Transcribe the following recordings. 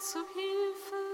zu Hilfe.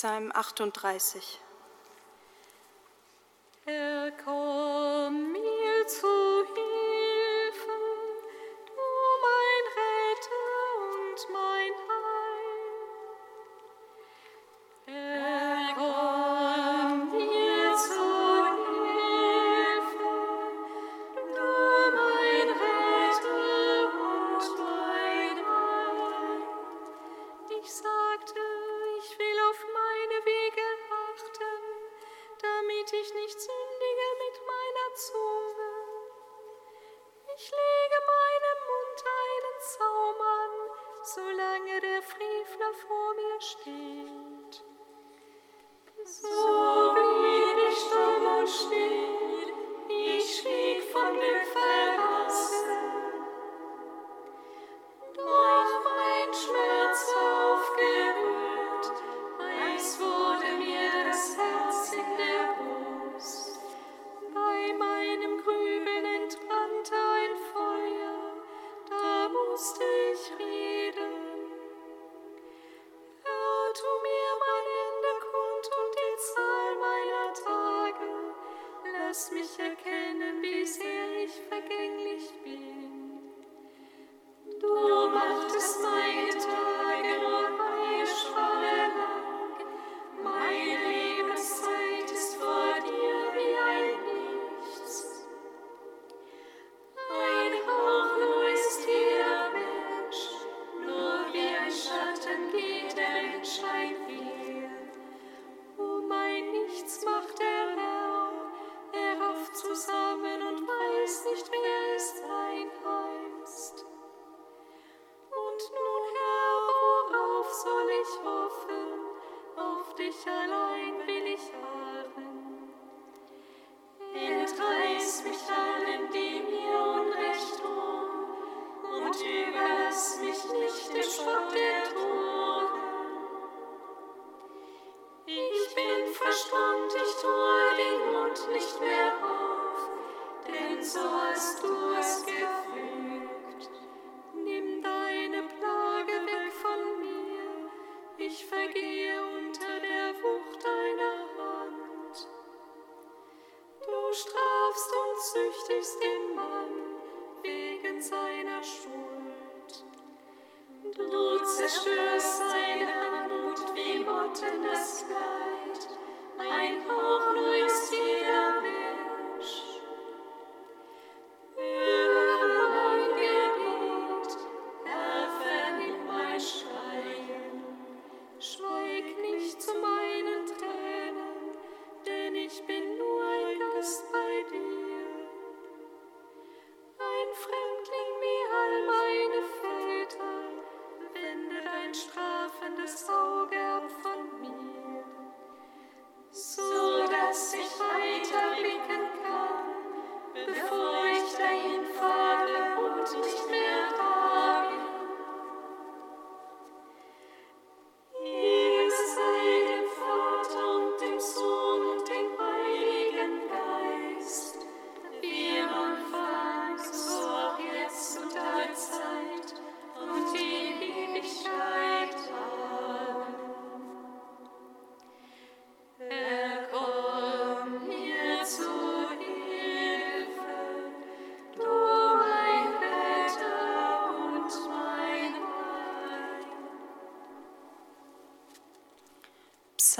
Psalm 38.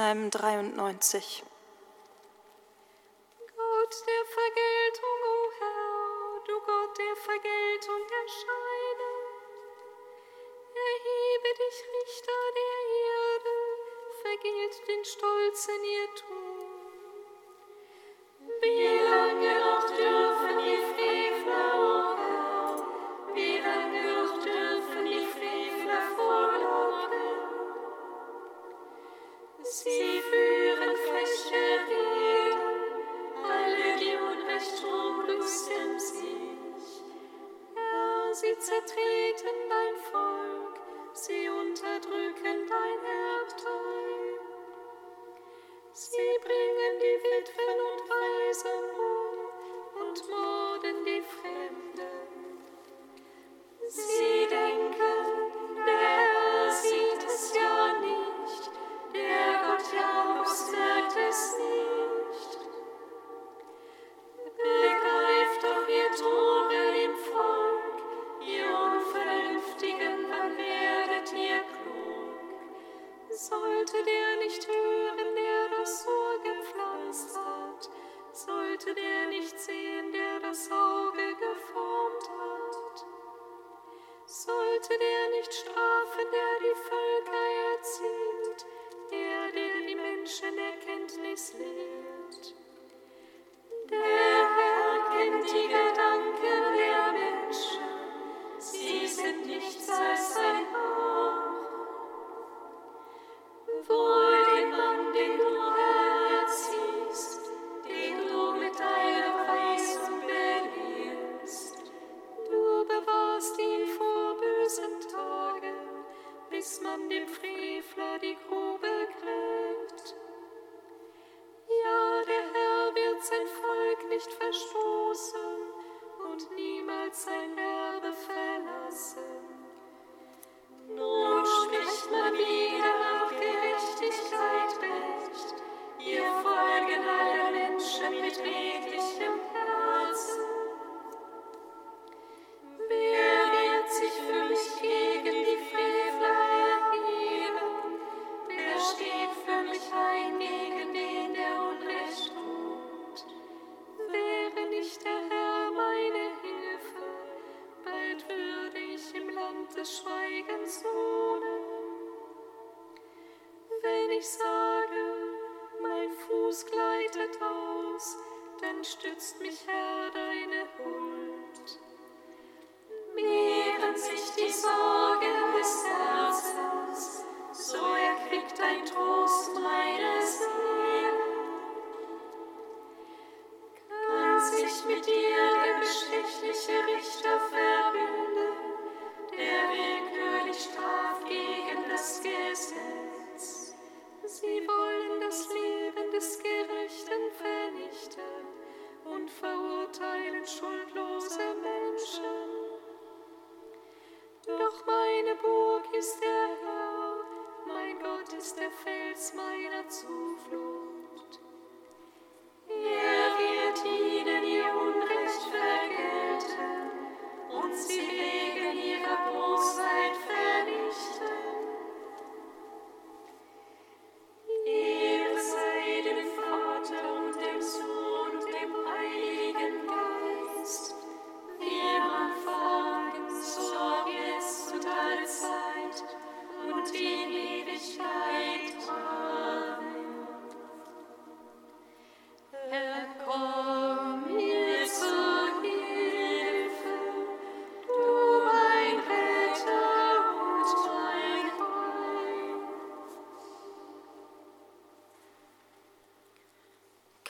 Psalm 93.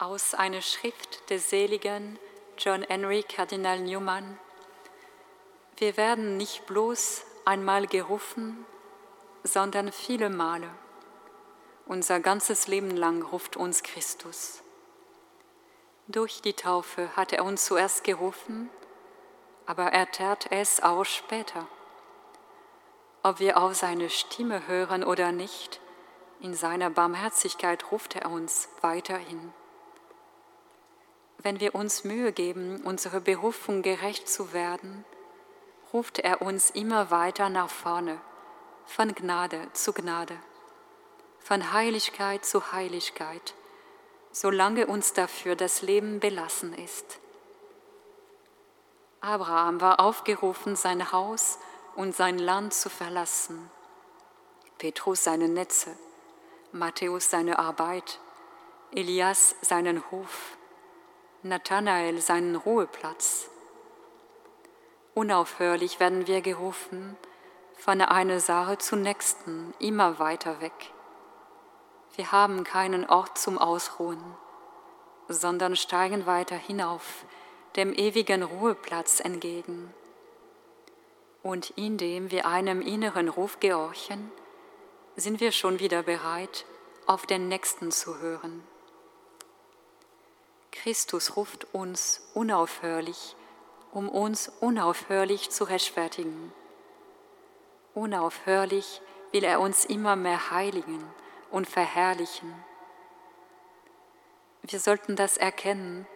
aus einer Schrift des seligen John Henry Kardinal Newman. Wir werden nicht bloß einmal gerufen, sondern viele Male. Unser ganzes Leben lang ruft uns Christus. Durch die Taufe hat er uns zuerst gerufen, aber er tat es auch später. Ob wir auf seine Stimme hören oder nicht, in seiner Barmherzigkeit ruft er uns weiterhin wenn wir uns Mühe geben, unserer Berufung gerecht zu werden, ruft er uns immer weiter nach vorne, von Gnade zu Gnade, von Heiligkeit zu Heiligkeit, solange uns dafür das Leben belassen ist. Abraham war aufgerufen, sein Haus und sein Land zu verlassen, Petrus seine Netze, Matthäus seine Arbeit, Elias seinen Hof, Nathanael seinen Ruheplatz. Unaufhörlich werden wir gerufen, von einer Sache zur nächsten, immer weiter weg. Wir haben keinen Ort zum Ausruhen, sondern steigen weiter hinauf, dem ewigen Ruheplatz entgegen. Und indem wir einem inneren Ruf gehorchen, sind wir schon wieder bereit, auf den nächsten zu hören. Christus ruft uns unaufhörlich, um uns unaufhörlich zu rechtfertigen. Unaufhörlich will er uns immer mehr heiligen und verherrlichen. Wir sollten das erkennen,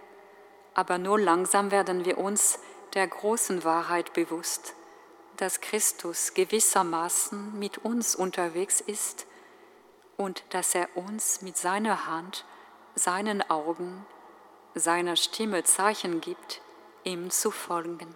aber nur langsam werden wir uns der großen Wahrheit bewusst, dass Christus gewissermaßen mit uns unterwegs ist und dass er uns mit seiner Hand, seinen Augen seiner Stimme Zeichen gibt, ihm zu folgen.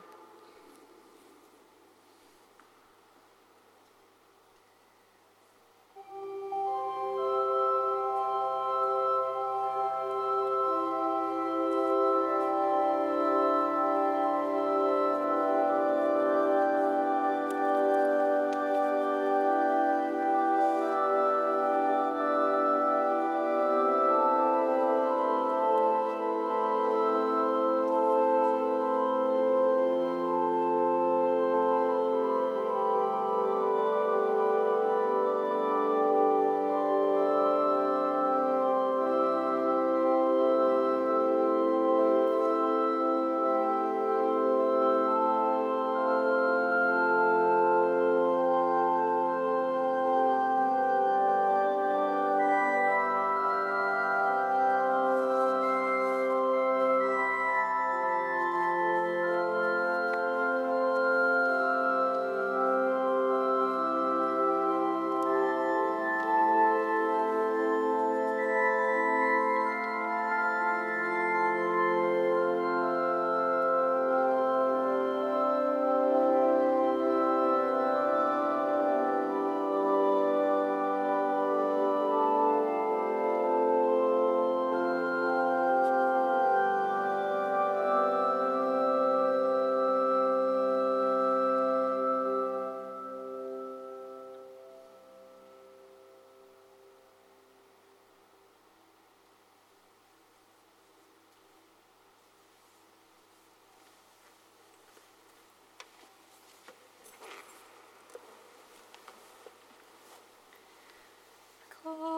Oh.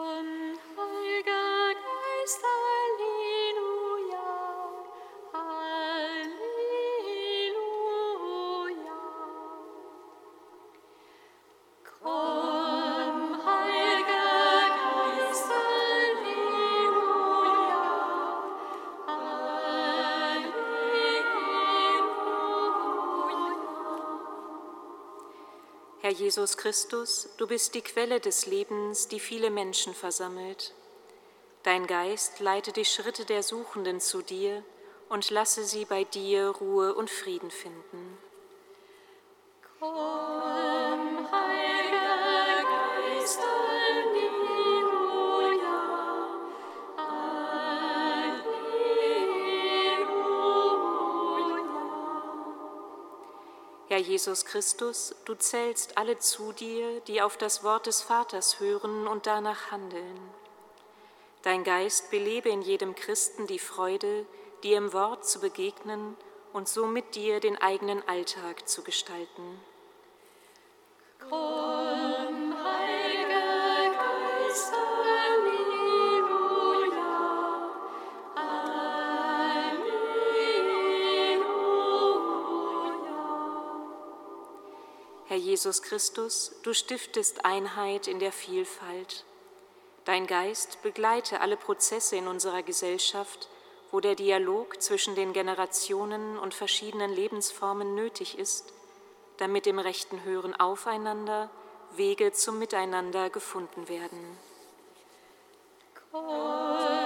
Herr Jesus Christus, du bist die Quelle des Lebens, die viele Menschen versammelt. Dein Geist leite die Schritte der Suchenden zu dir und lasse sie bei dir Ruhe und Frieden finden. Herr Jesus Christus, du zählst alle zu dir, die auf das Wort des Vaters hören und danach handeln. Dein Geist belebe in jedem Christen die Freude, dir im Wort zu begegnen und so mit dir den eigenen Alltag zu gestalten. Komm, Jesus Christus, du stiftest Einheit in der Vielfalt. Dein Geist begleite alle Prozesse in unserer Gesellschaft, wo der Dialog zwischen den Generationen und verschiedenen Lebensformen nötig ist, damit im rechten Hören aufeinander Wege zum Miteinander gefunden werden. Komm,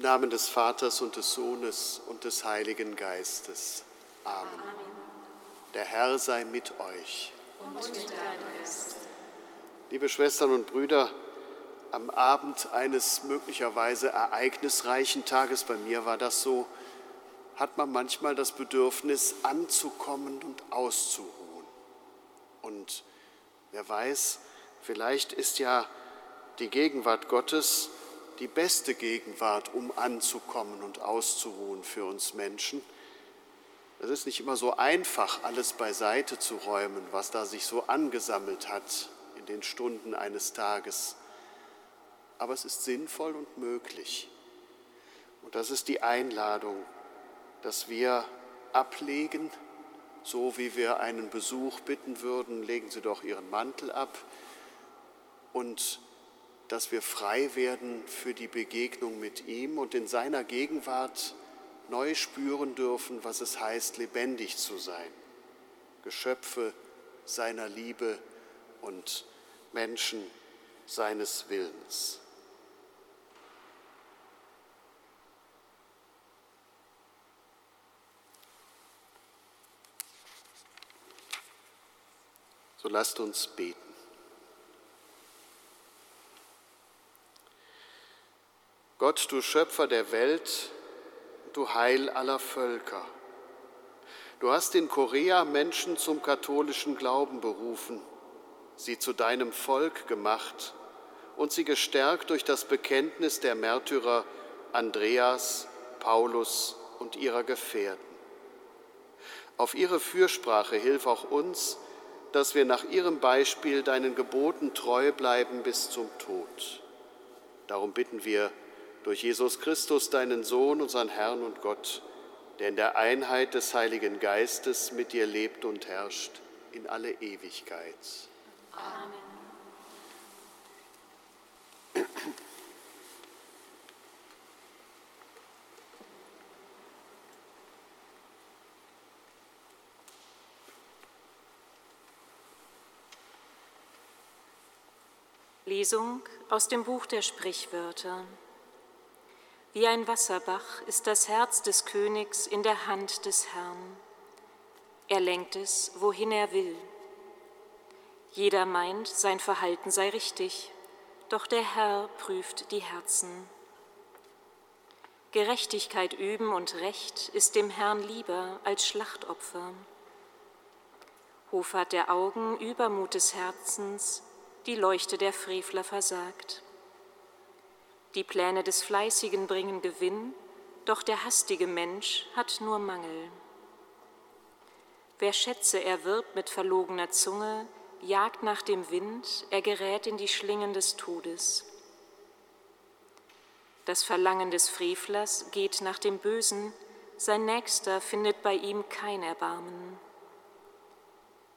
Im Namen des Vaters und des Sohnes und des Heiligen Geistes. Amen. Der Herr sei mit euch. Und mit deinem Geist. Liebe Schwestern und Brüder, am Abend eines möglicherweise ereignisreichen Tages, bei mir war das so, hat man manchmal das Bedürfnis, anzukommen und auszuruhen. Und wer weiß, vielleicht ist ja die Gegenwart Gottes die beste Gegenwart, um anzukommen und auszuruhen für uns Menschen. Es ist nicht immer so einfach, alles beiseite zu räumen, was da sich so angesammelt hat in den Stunden eines Tages. Aber es ist sinnvoll und möglich. Und das ist die Einladung, dass wir ablegen, so wie wir einen Besuch bitten würden, legen Sie doch Ihren Mantel ab und dass wir frei werden für die Begegnung mit ihm und in seiner Gegenwart neu spüren dürfen, was es heißt, lebendig zu sein. Geschöpfe seiner Liebe und Menschen seines Willens. So lasst uns beten. Gott, du Schöpfer der Welt, du Heil aller Völker. Du hast in Korea Menschen zum katholischen Glauben berufen, sie zu deinem Volk gemacht und sie gestärkt durch das Bekenntnis der Märtyrer Andreas, Paulus und ihrer Gefährten. Auf ihre Fürsprache hilf auch uns, dass wir nach ihrem Beispiel deinen Geboten treu bleiben bis zum Tod. Darum bitten wir, durch Jesus Christus, deinen Sohn, unseren Herrn und Gott, der in der Einheit des Heiligen Geistes mit dir lebt und herrscht in alle Ewigkeit. Amen. Lesung aus dem Buch der Sprichwörter. Wie ein Wasserbach ist das Herz des Königs in der Hand des Herrn. Er lenkt es, wohin er will. Jeder meint, sein Verhalten sei richtig, doch der Herr prüft die Herzen. Gerechtigkeit üben und Recht ist dem Herrn lieber als Schlachtopfer. Hoffart der Augen, Übermut des Herzens, die Leuchte der Frevler versagt. Die Pläne des Fleißigen bringen Gewinn, doch der hastige Mensch hat nur Mangel. Wer Schätze erwirbt mit verlogener Zunge, jagt nach dem Wind, er gerät in die Schlingen des Todes. Das Verlangen des Frevlers geht nach dem Bösen, sein Nächster findet bei ihm kein Erbarmen.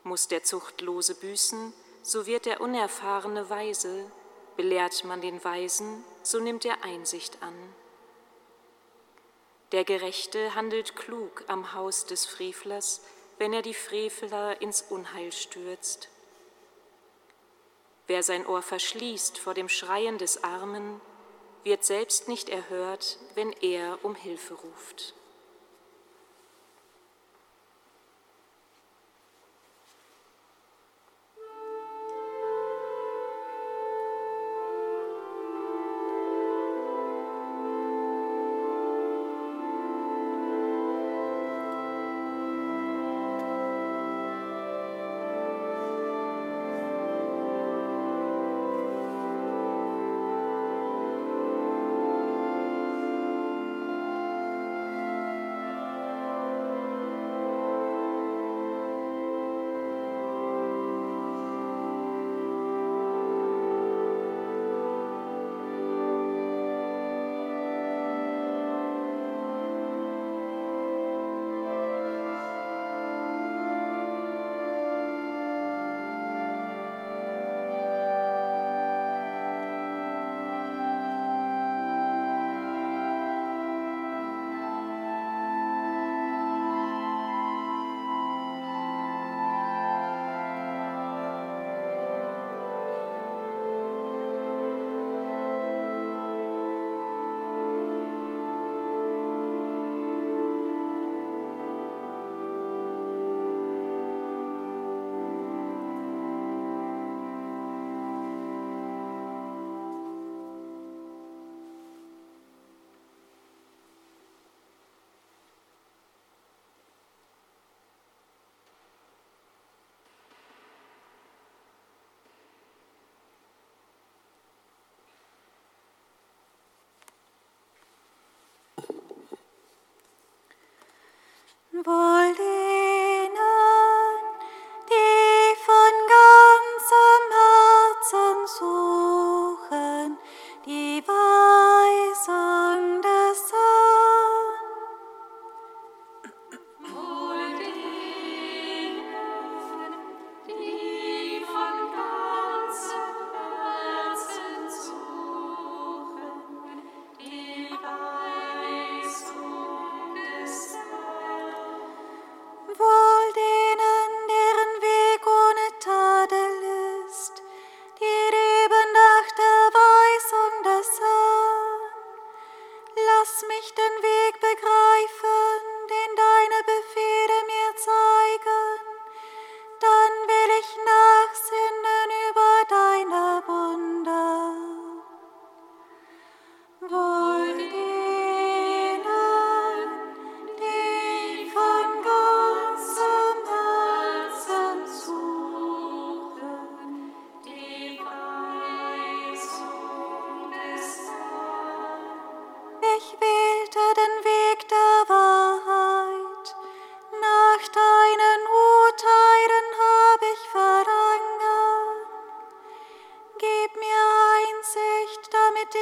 Muss der Zuchtlose büßen, so wird der Unerfahrene weise, Belehrt man den Weisen, so nimmt er Einsicht an. Der Gerechte handelt klug am Haus des Frevlers, wenn er die Frevler ins Unheil stürzt. Wer sein Ohr verschließt vor dem Schreien des Armen, wird selbst nicht erhört, wenn er um Hilfe ruft. wollen.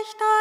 dich dein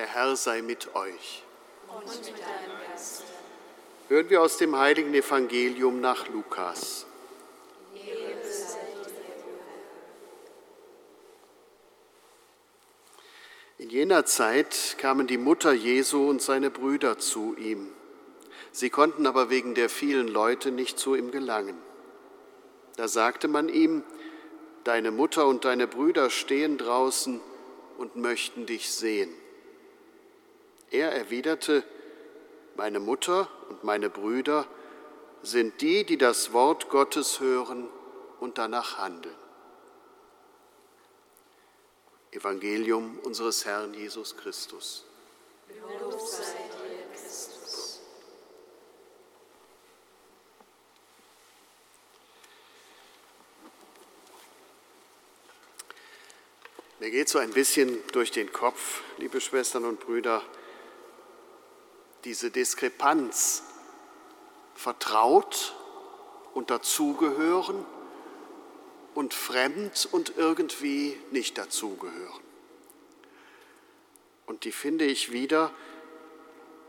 Der Herr sei mit euch. Und mit deinem Geist. Hören wir aus dem heiligen Evangelium nach Lukas. In jener Zeit kamen die Mutter Jesu und seine Brüder zu ihm. Sie konnten aber wegen der vielen Leute nicht zu ihm gelangen. Da sagte man ihm, Deine Mutter und deine Brüder stehen draußen und möchten dich sehen. Er erwiderte, meine Mutter und meine Brüder sind die, die das Wort Gottes hören und danach handeln. Evangelium unseres Herrn Jesus Christus. Lob sei dir, Christus. Mir geht so ein bisschen durch den Kopf, liebe Schwestern und Brüder, diese Diskrepanz vertraut und dazugehören und fremd und irgendwie nicht dazugehören. Und die finde ich wieder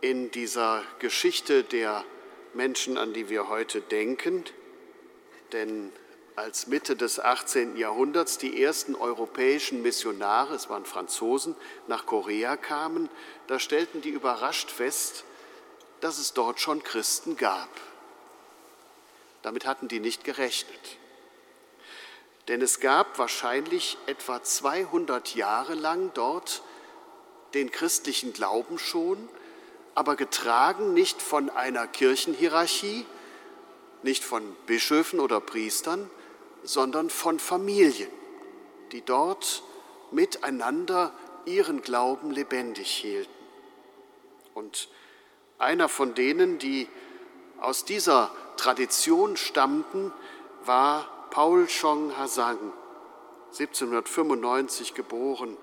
in dieser Geschichte der Menschen, an die wir heute denken, denn als Mitte des 18. Jahrhunderts die ersten europäischen Missionare, es waren Franzosen, nach Korea kamen, da stellten die überrascht fest, dass es dort schon Christen gab. Damit hatten die nicht gerechnet. Denn es gab wahrscheinlich etwa 200 Jahre lang dort den christlichen Glauben schon, aber getragen nicht von einer Kirchenhierarchie, nicht von Bischöfen oder Priestern, sondern von Familien, die dort miteinander ihren Glauben lebendig hielten. Und einer von denen, die aus dieser Tradition stammten, war Paul Chong Hasang, 1795 geboren.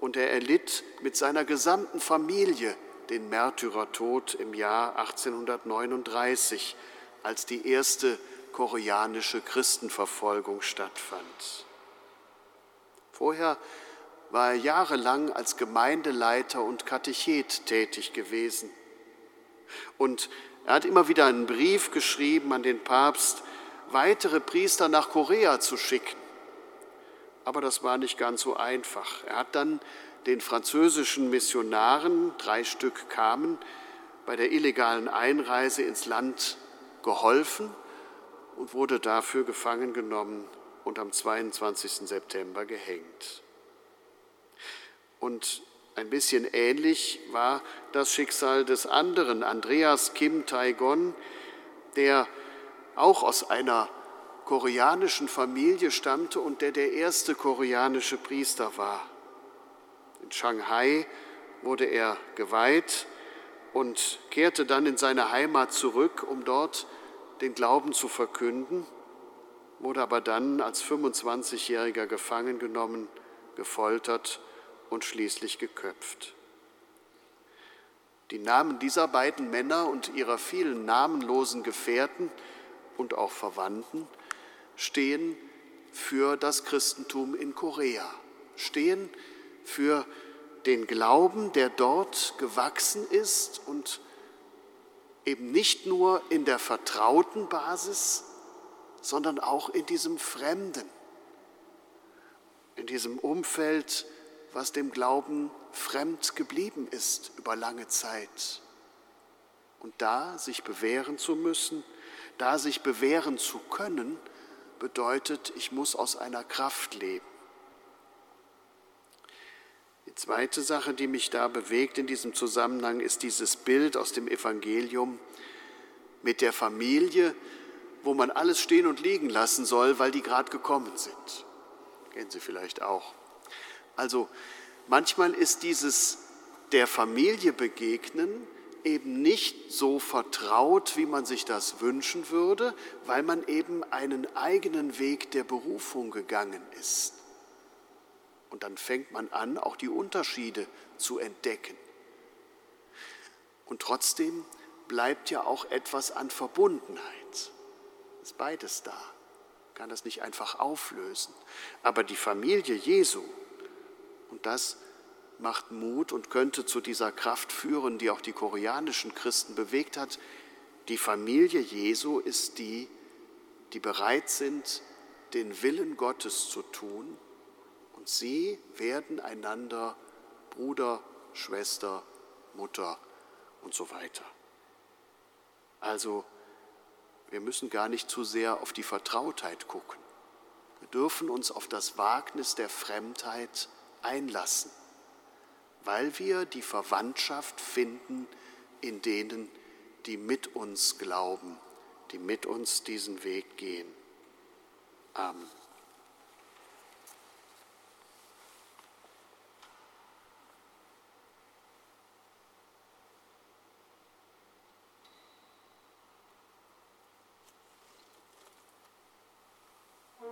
Und er erlitt mit seiner gesamten Familie den Märtyrertod im Jahr 1839, als die erste koreanische Christenverfolgung stattfand. Vorher war er jahrelang als Gemeindeleiter und Katechet tätig gewesen. Und er hat immer wieder einen Brief geschrieben an den Papst, weitere Priester nach Korea zu schicken. Aber das war nicht ganz so einfach. Er hat dann den französischen Missionaren, drei Stück kamen, bei der illegalen Einreise ins Land geholfen und wurde dafür gefangen genommen und am 22. September gehängt. Und ein bisschen ähnlich war das Schicksal des anderen, Andreas Kim Tai-gon, der auch aus einer koreanischen Familie stammte und der der erste koreanische Priester war. In Shanghai wurde er geweiht und kehrte dann in seine Heimat zurück, um dort den Glauben zu verkünden, wurde aber dann als 25-Jähriger gefangen genommen, gefoltert und schließlich geköpft. Die Namen dieser beiden Männer und ihrer vielen namenlosen Gefährten und auch Verwandten stehen für das Christentum in Korea, stehen für den Glauben, der dort gewachsen ist und eben nicht nur in der vertrauten Basis, sondern auch in diesem Fremden, in diesem Umfeld, was dem Glauben fremd geblieben ist über lange Zeit. Und da sich bewähren zu müssen, da sich bewähren zu können, bedeutet, ich muss aus einer Kraft leben. Zweite Sache, die mich da bewegt in diesem Zusammenhang, ist dieses Bild aus dem Evangelium mit der Familie, wo man alles stehen und liegen lassen soll, weil die gerade gekommen sind. Kennen Sie vielleicht auch. Also manchmal ist dieses der Familie begegnen eben nicht so vertraut, wie man sich das wünschen würde, weil man eben einen eigenen Weg der Berufung gegangen ist. Und dann fängt man an, auch die Unterschiede zu entdecken. Und trotzdem bleibt ja auch etwas an Verbundenheit. Ist beides da. Kann das nicht einfach auflösen. Aber die Familie Jesu, und das macht Mut und könnte zu dieser Kraft führen, die auch die koreanischen Christen bewegt hat. Die Familie Jesu ist die, die bereit sind, den Willen Gottes zu tun und sie werden einander Bruder, Schwester, Mutter und so weiter. Also wir müssen gar nicht zu sehr auf die Vertrautheit gucken. Wir dürfen uns auf das Wagnis der Fremdheit einlassen, weil wir die Verwandtschaft finden in denen, die mit uns glauben, die mit uns diesen Weg gehen. Amen.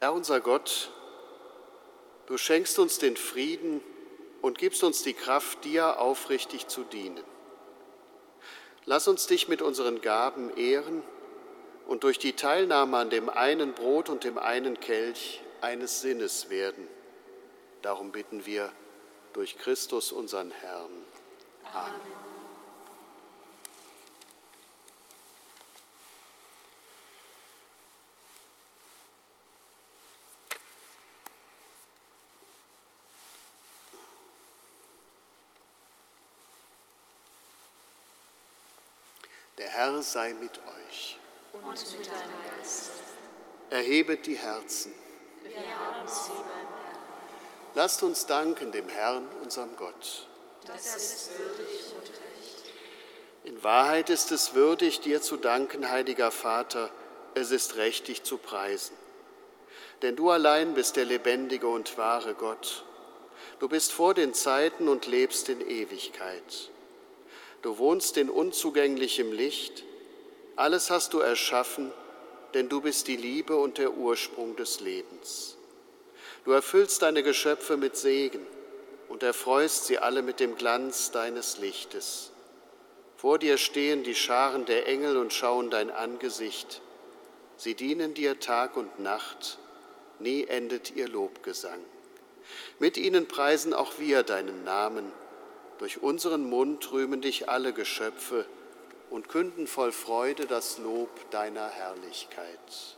Herr unser Gott, du schenkst uns den Frieden und gibst uns die Kraft, dir aufrichtig zu dienen. Lass uns dich mit unseren Gaben ehren und durch die Teilnahme an dem einen Brot und dem einen Kelch eines Sinnes werden. Darum bitten wir durch Christus unseren Herrn. Amen. Der Herr sei mit euch. Und mit deinem Geist. Erhebet die Herzen. Wir haben sie beim Herrn. Lasst uns danken dem Herrn, unserem Gott. Das ist würdig und recht. In Wahrheit ist es würdig, dir zu danken, heiliger Vater. Es ist recht, dich zu preisen. Denn du allein bist der lebendige und wahre Gott. Du bist vor den Zeiten und lebst in Ewigkeit. Du wohnst in unzugänglichem Licht. Alles hast du erschaffen, denn du bist die Liebe und der Ursprung des Lebens. Du erfüllst deine Geschöpfe mit Segen und erfreust sie alle mit dem Glanz deines Lichtes. Vor dir stehen die Scharen der Engel und schauen dein Angesicht. Sie dienen dir Tag und Nacht, nie endet ihr Lobgesang. Mit ihnen preisen auch wir deinen Namen Durch unseren Mund rühmen dich alle Geschöpfe und künden voll Freude das Lob deiner Herrlichkeit.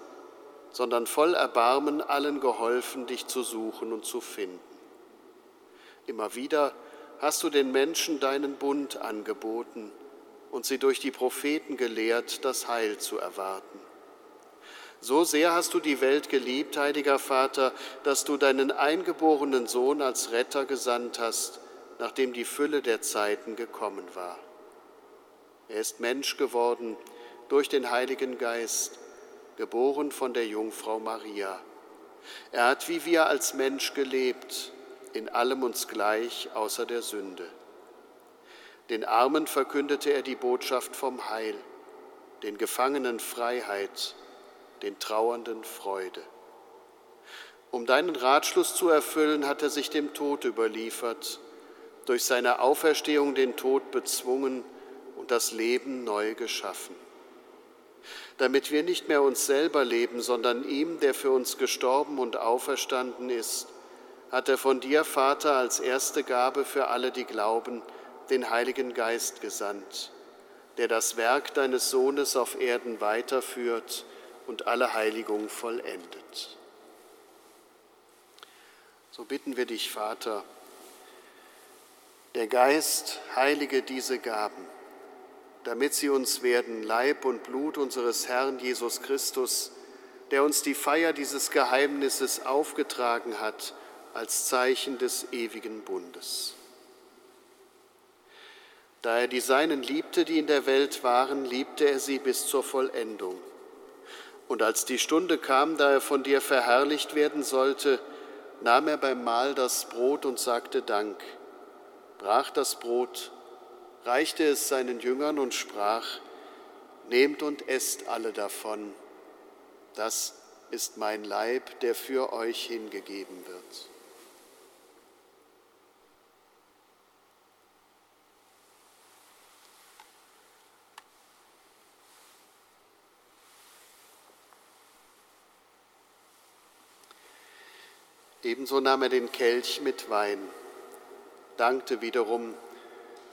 sondern voll Erbarmen allen geholfen, dich zu suchen und zu finden. Immer wieder hast du den Menschen deinen Bund angeboten und sie durch die Propheten gelehrt, das Heil zu erwarten. So sehr hast du die Welt geliebt, heiliger Vater, dass du deinen eingeborenen Sohn als Retter gesandt hast, nachdem die Fülle der Zeiten gekommen war. Er ist Mensch geworden durch den Heiligen Geist geboren von der Jungfrau Maria. Er hat wie wir als Mensch gelebt, in allem uns gleich außer der Sünde. Den Armen verkündete er die Botschaft vom Heil, den Gefangenen Freiheit, den Trauernden Freude. Um deinen Ratschluss zu erfüllen, hat er sich dem Tod überliefert, durch seine Auferstehung den Tod bezwungen und das Leben neu geschaffen damit wir nicht mehr uns selber leben, sondern ihm, der für uns gestorben und auferstanden ist, hat er von dir, Vater, als erste Gabe für alle, die glauben, den Heiligen Geist gesandt, der das Werk deines Sohnes auf Erden weiterführt und alle Heiligung vollendet. So bitten wir dich, Vater, der Geist heilige diese Gaben damit sie uns werden Leib und Blut unseres Herrn Jesus Christus, der uns die Feier dieses Geheimnisses aufgetragen hat als Zeichen des ewigen Bundes. Da er die Seinen liebte, die in der Welt waren, liebte er sie bis zur Vollendung. Und als die Stunde kam, da er von dir verherrlicht werden sollte, nahm er beim Mahl das Brot und sagte Dank, brach das Brot reichte es seinen Jüngern und sprach, Nehmt und esst alle davon, das ist mein Leib, der für euch hingegeben wird. Ebenso nahm er den Kelch mit Wein, dankte wiederum,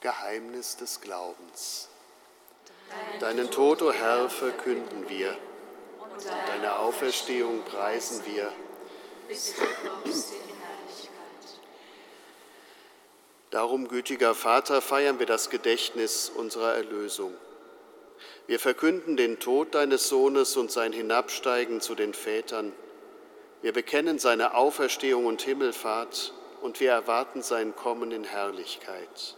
Geheimnis des Glaubens. Deinen Tod, o oh Herr, verkünden wir. Deine Auferstehung preisen wir. Darum, gütiger Vater, feiern wir das Gedächtnis unserer Erlösung Wir verkünden den Tod deines Sohnes und sein Hinabsteigen zu den Vätern. Wir bekennen seine Auferstehung und Himmelfahrt und wir erwarten sein Kommen in Herrlichkeit.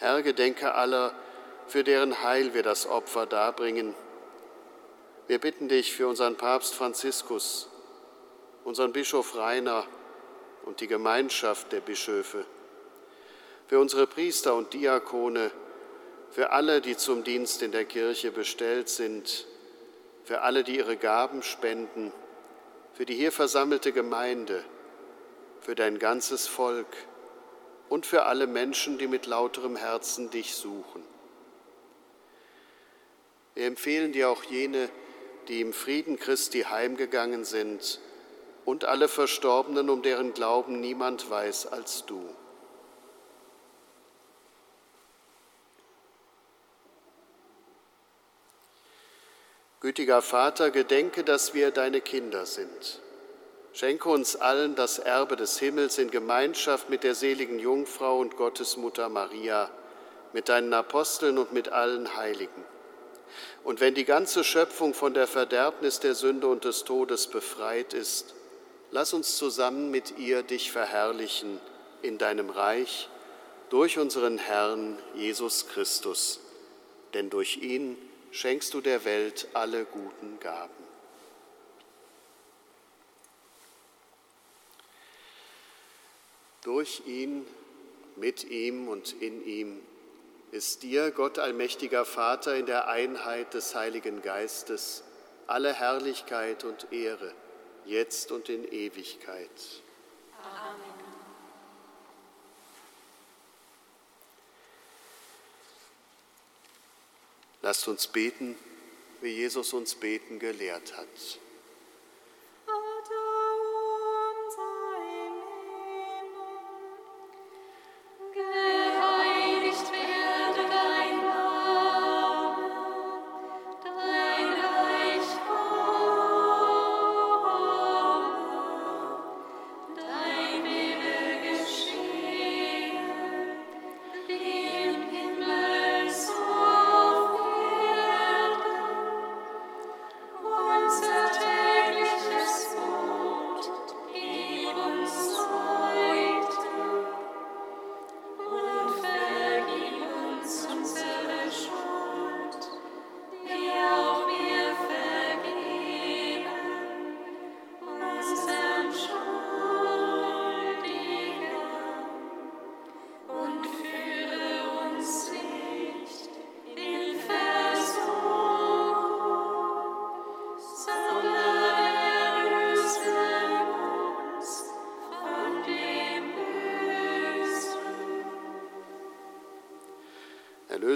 Herr, gedenke aller, für deren Heil wir das Opfer darbringen. Wir bitten dich für unseren Papst Franziskus, unseren Bischof Rainer und die Gemeinschaft der Bischöfe, für unsere Priester und Diakone, für alle, die zum Dienst in der Kirche bestellt sind, für alle, die ihre Gaben spenden, für die hier versammelte Gemeinde, für dein ganzes Volk und für alle Menschen, die mit lauterem Herzen dich suchen. Wir empfehlen dir auch jene, die im Frieden Christi heimgegangen sind und alle Verstorbenen, um deren Glauben niemand weiß als du. Gütiger Vater, gedenke, dass wir deine Kinder sind. Schenke uns allen das Erbe des Himmels in Gemeinschaft mit der seligen Jungfrau und Gottesmutter Maria, mit deinen Aposteln und mit allen Heiligen. Und wenn die ganze Schöpfung von der Verderbnis der Sünde und des Todes befreit ist, lass uns zusammen mit ihr dich verherrlichen in deinem Reich durch unseren Herrn Jesus Christus. Denn durch ihn schenkst du der Welt alle guten Gaben. Durch ihn, mit ihm und in ihm ist dir, Gott allmächtiger Vater, in der Einheit des Heiligen Geistes alle Herrlichkeit und Ehre, jetzt und in Ewigkeit. Amen. Lasst uns beten, wie Jesus uns beten gelehrt hat.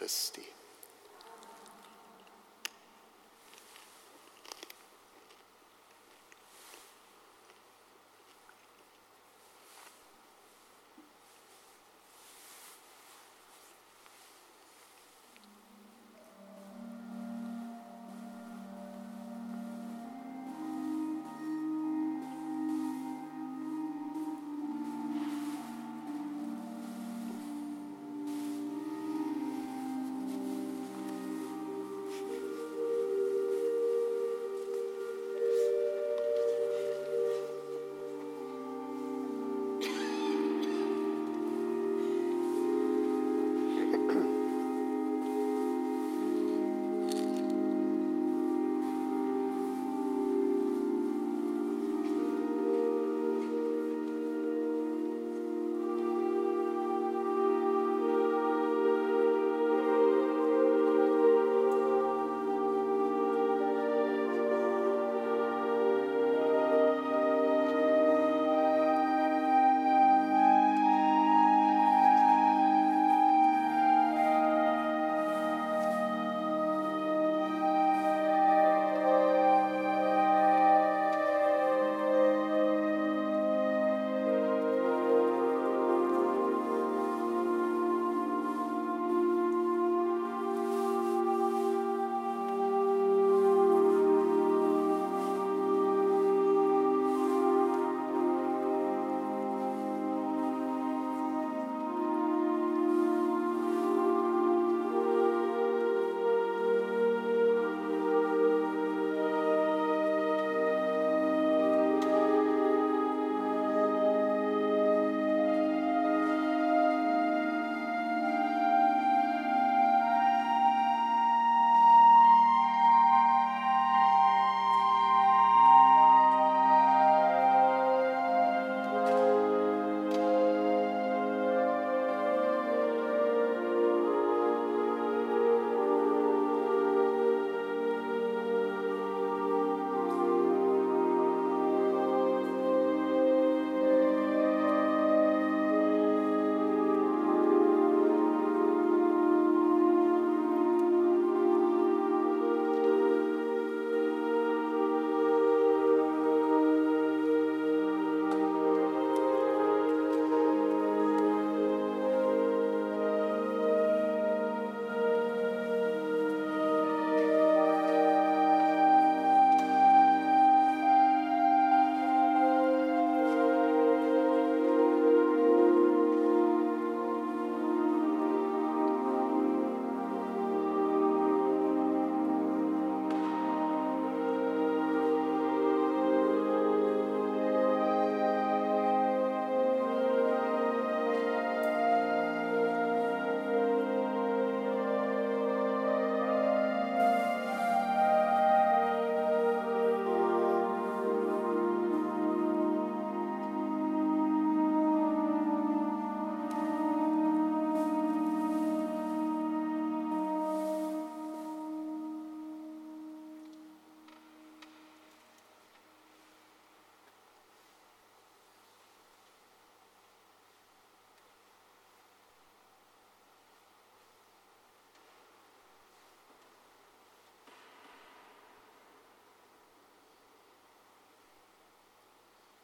Christi.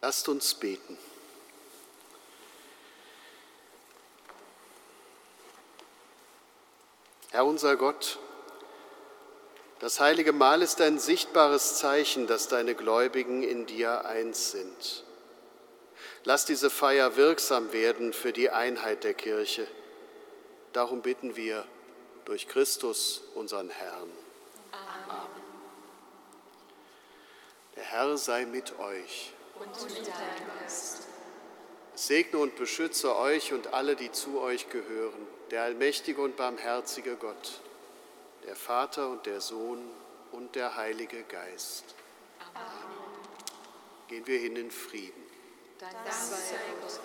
Lasst uns beten. Herr unser Gott, das heilige Mahl ist ein sichtbares Zeichen, dass deine Gläubigen in dir eins sind. Lass diese Feier wirksam werden für die Einheit der Kirche. Darum bitten wir durch Christus, unseren Herrn. Amen. Der Herr sei mit euch. Und mit deinem Geist. Segne und beschütze euch und alle, die zu euch gehören, der allmächtige und barmherzige Gott der Vater und der Sohn und der Heilige Geist. Amen. Gehen wir hin in Frieden. Dank sei Gott,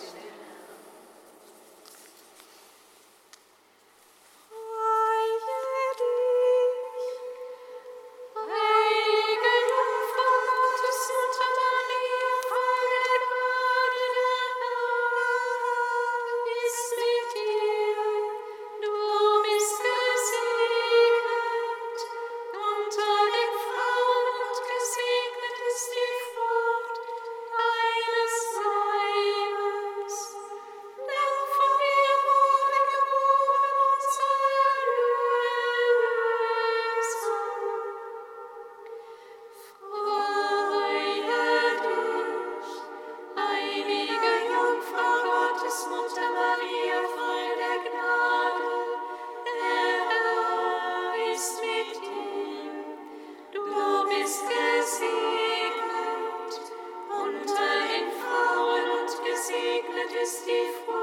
gesegnet unter den Frauen und gesegnet ist die Frau.